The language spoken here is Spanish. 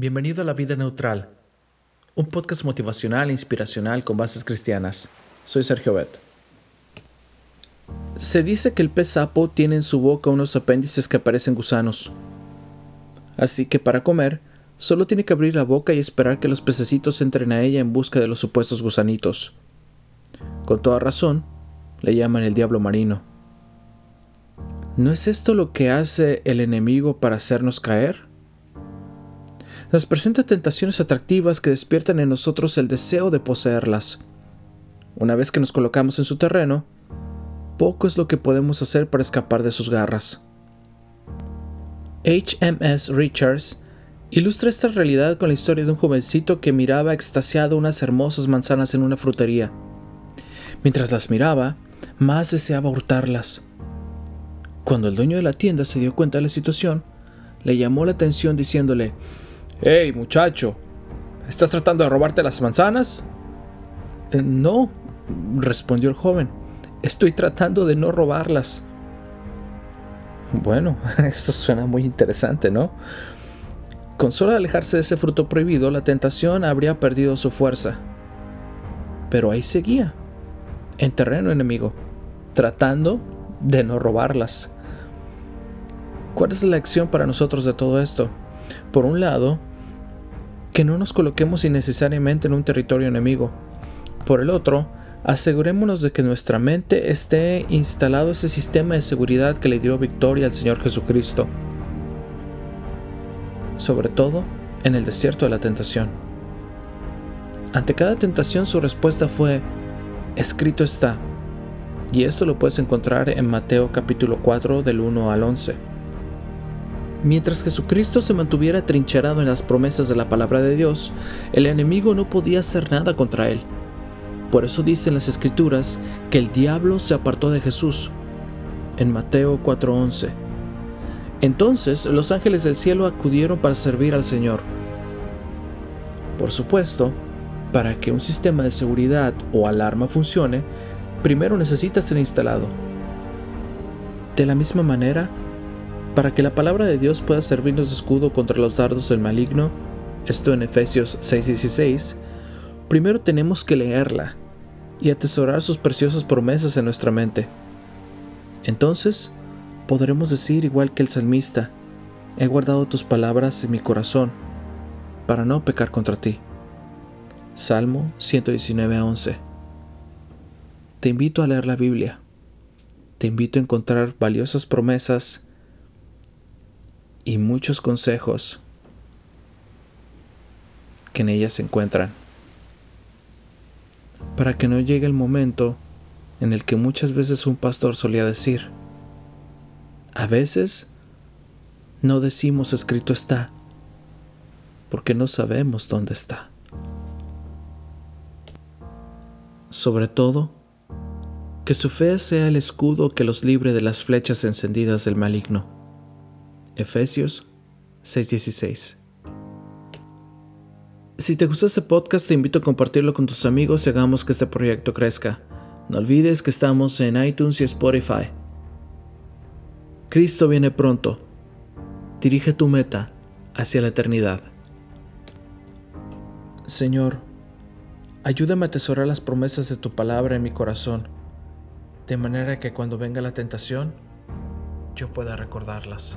Bienvenido a La Vida Neutral, un podcast motivacional e inspiracional con bases cristianas. Soy Sergio Bet. Se dice que el pez sapo tiene en su boca unos apéndices que parecen gusanos. Así que para comer, solo tiene que abrir la boca y esperar que los pececitos entren a ella en busca de los supuestos gusanitos. Con toda razón, le llaman el diablo marino. ¿No es esto lo que hace el enemigo para hacernos caer? Nos presenta tentaciones atractivas que despiertan en nosotros el deseo de poseerlas. Una vez que nos colocamos en su terreno, poco es lo que podemos hacer para escapar de sus garras. HMS Richards ilustra esta realidad con la historia de un jovencito que miraba extasiado unas hermosas manzanas en una frutería. Mientras las miraba, más deseaba hurtarlas. Cuando el dueño de la tienda se dio cuenta de la situación, le llamó la atención diciéndole, Hey, muchacho, ¿estás tratando de robarte las manzanas? Eh, no, respondió el joven, estoy tratando de no robarlas. Bueno, eso suena muy interesante, ¿no? Con solo alejarse de ese fruto prohibido, la tentación habría perdido su fuerza. Pero ahí seguía, en terreno enemigo, tratando de no robarlas. ¿Cuál es la lección para nosotros de todo esto? Por un lado, que no nos coloquemos innecesariamente en un territorio enemigo. Por el otro, asegurémonos de que en nuestra mente esté instalado ese sistema de seguridad que le dio victoria al Señor Jesucristo. Sobre todo en el desierto de la tentación. Ante cada tentación su respuesta fue, escrito está. Y esto lo puedes encontrar en Mateo capítulo 4 del 1 al 11. Mientras Jesucristo se mantuviera trincherado en las promesas de la palabra de Dios, el enemigo no podía hacer nada contra él. Por eso dicen las escrituras que el diablo se apartó de Jesús. En Mateo 4:11. Entonces los ángeles del cielo acudieron para servir al Señor. Por supuesto, para que un sistema de seguridad o alarma funcione, primero necesita ser instalado. De la misma manera, para que la palabra de Dios pueda servirnos de escudo contra los dardos del maligno, esto en Efesios 6:16, primero tenemos que leerla y atesorar sus preciosas promesas en nuestra mente. Entonces, podremos decir igual que el salmista, he guardado tus palabras en mi corazón para no pecar contra ti. Salmo 119:11 Te invito a leer la Biblia. Te invito a encontrar valiosas promesas y muchos consejos que en ella se encuentran para que no llegue el momento en el que muchas veces un pastor solía decir, a veces no decimos escrito está, porque no sabemos dónde está. Sobre todo, que su fe sea el escudo que los libre de las flechas encendidas del maligno. Efesios 6:16. Si te gustó este podcast, te invito a compartirlo con tus amigos y hagamos que este proyecto crezca. No olvides que estamos en iTunes y Spotify. Cristo viene pronto. Dirige tu meta hacia la eternidad. Señor, ayúdame a atesorar las promesas de tu palabra en mi corazón, de manera que cuando venga la tentación, yo pueda recordarlas.